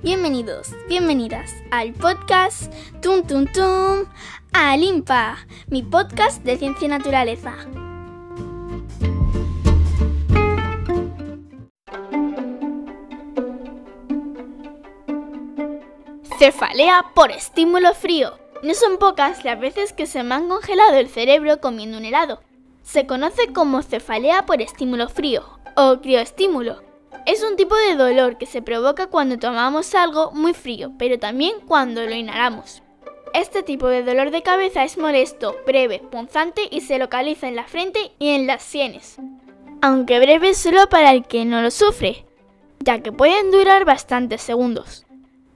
Bienvenidos, bienvenidas al podcast Tum Tum Tum Alimpa, mi podcast de ciencia y naturaleza. Cefalea por estímulo frío. No son pocas las veces que se me han congelado el cerebro comiendo un helado. Se conoce como cefalea por estímulo frío o crioestímulo. Es un tipo de dolor que se provoca cuando tomamos algo muy frío, pero también cuando lo inhalamos. Este tipo de dolor de cabeza es molesto, breve, punzante y se localiza en la frente y en las sienes. Aunque breve solo para el que no lo sufre, ya que pueden durar bastantes segundos.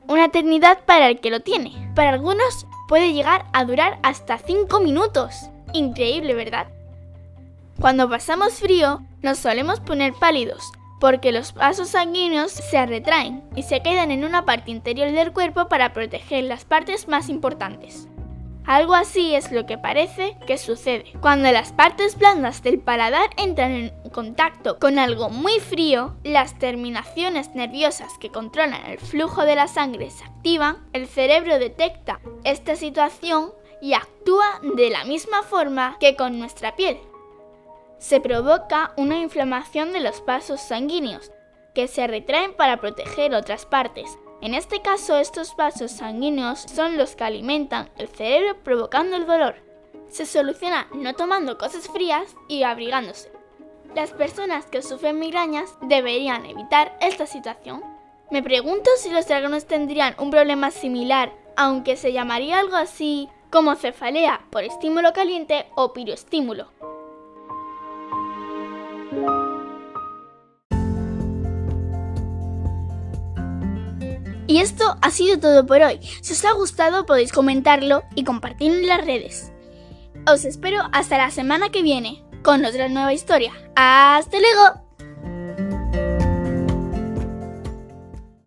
Una eternidad para el que lo tiene. Para algunos puede llegar a durar hasta 5 minutos. Increíble, ¿verdad? Cuando pasamos frío, nos solemos poner pálidos, porque los vasos sanguíneos se retraen y se quedan en una parte interior del cuerpo para proteger las partes más importantes. Algo así es lo que parece que sucede. Cuando las partes blandas del paladar entran en contacto con algo muy frío, las terminaciones nerviosas que controlan el flujo de la sangre se activan, el cerebro detecta esta situación y actúa de la misma forma que con nuestra piel se provoca una inflamación de los vasos sanguíneos, que se retraen para proteger otras partes. En este caso, estos vasos sanguíneos son los que alimentan el cerebro provocando el dolor. Se soluciona no tomando cosas frías y abrigándose. Las personas que sufren migrañas deberían evitar esta situación. Me pregunto si los dragones tendrían un problema similar, aunque se llamaría algo así como cefalea por estímulo caliente o piroestímulo. Y esto ha sido todo por hoy. Si os ha gustado podéis comentarlo y compartirlo en las redes. Os espero hasta la semana que viene con otra nueva historia. ¡Hasta luego!